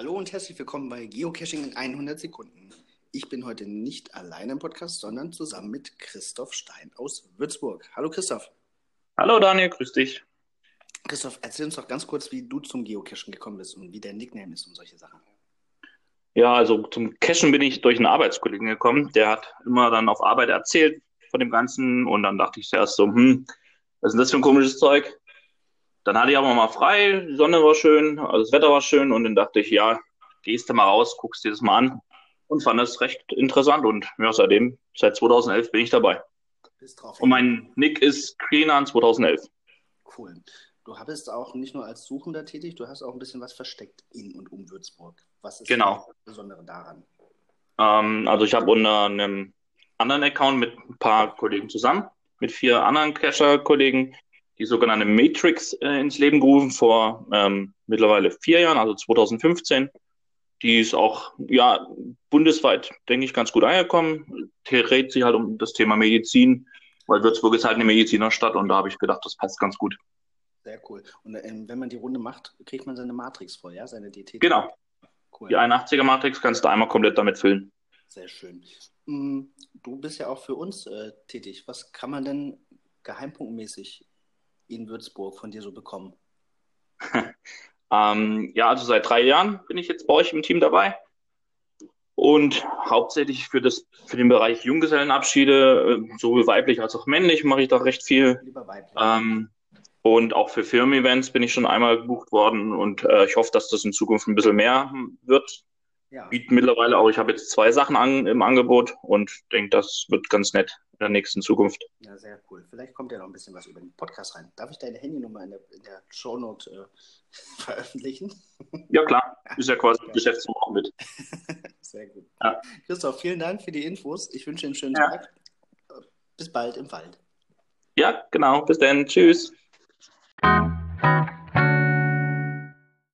Hallo und herzlich willkommen bei Geocaching in 100 Sekunden. Ich bin heute nicht alleine im Podcast, sondern zusammen mit Christoph Stein aus Würzburg. Hallo Christoph. Hallo Daniel, grüß dich. Christoph, erzähl uns doch ganz kurz, wie du zum Geocachen gekommen bist und wie dein Nickname ist und solche Sachen. Ja, also zum Cachen bin ich durch einen Arbeitskollegen gekommen. Der hat immer dann auf Arbeit erzählt von dem Ganzen und dann dachte ich zuerst so, hm, was ist denn das für ein komisches Zeug? Dann hatte ich aber mal frei, die Sonne war schön, also das Wetter war schön und dann dachte ich, ja, gehst du mal raus, guckst dir das mal an und fand das recht interessant und ja, seitdem, seit 2011 bin ich dabei. Bist drauf. Und mein Nick ist Greenan 2011. Cool. Du bist auch nicht nur als Suchender tätig, du hast auch ein bisschen was versteckt in und um Würzburg. Was ist genau. das Besondere daran? Ähm, also ich habe unter einem anderen Account mit ein paar Kollegen zusammen, mit vier anderen Cacher-Kollegen, die sogenannte Matrix äh, ins Leben gerufen vor ähm, mittlerweile vier Jahren, also 2015. Die ist auch ja bundesweit, denke ich, ganz gut angekommen. Dreht sich halt um das Thema Medizin, weil Würzburg ist halt eine Medizinerstadt und da habe ich gedacht, das passt ganz gut. Sehr cool. Und ähm, wenn man die Runde macht, kriegt man seine Matrix voll, ja? Seine DT. Genau. Cool. Die 81er Matrix kannst du einmal komplett damit füllen. Sehr schön. Mm, du bist ja auch für uns äh, tätig. Was kann man denn geheimpunktmäßig in Würzburg von dir so bekommen? ähm, ja, also seit drei Jahren bin ich jetzt bei euch im Team dabei. Und hauptsächlich für, das, für den Bereich Junggesellenabschiede, äh, sowohl weiblich als auch männlich, mache ich da recht viel. Lieber weiblich. Ähm, und auch für Firmen-Events bin ich schon einmal gebucht worden und äh, ich hoffe, dass das in Zukunft ein bisschen mehr wird. Ja. Bieten mittlerweile auch, ich habe jetzt zwei Sachen an, im Angebot und denke, das wird ganz nett in der nächsten Zukunft. Ja, sehr cool. Vielleicht kommt ja noch ein bisschen was über den Podcast rein. Darf ich deine Handynummer in der, in der Shownote äh, veröffentlichen? Ja, klar. Ist ja quasi ja. Geschäftsführung mit. sehr gut. Ja. Christoph, vielen Dank für die Infos. Ich wünsche dir einen schönen ja. Tag. Bis bald im Wald. Ja, genau. Bis dann. Tschüss.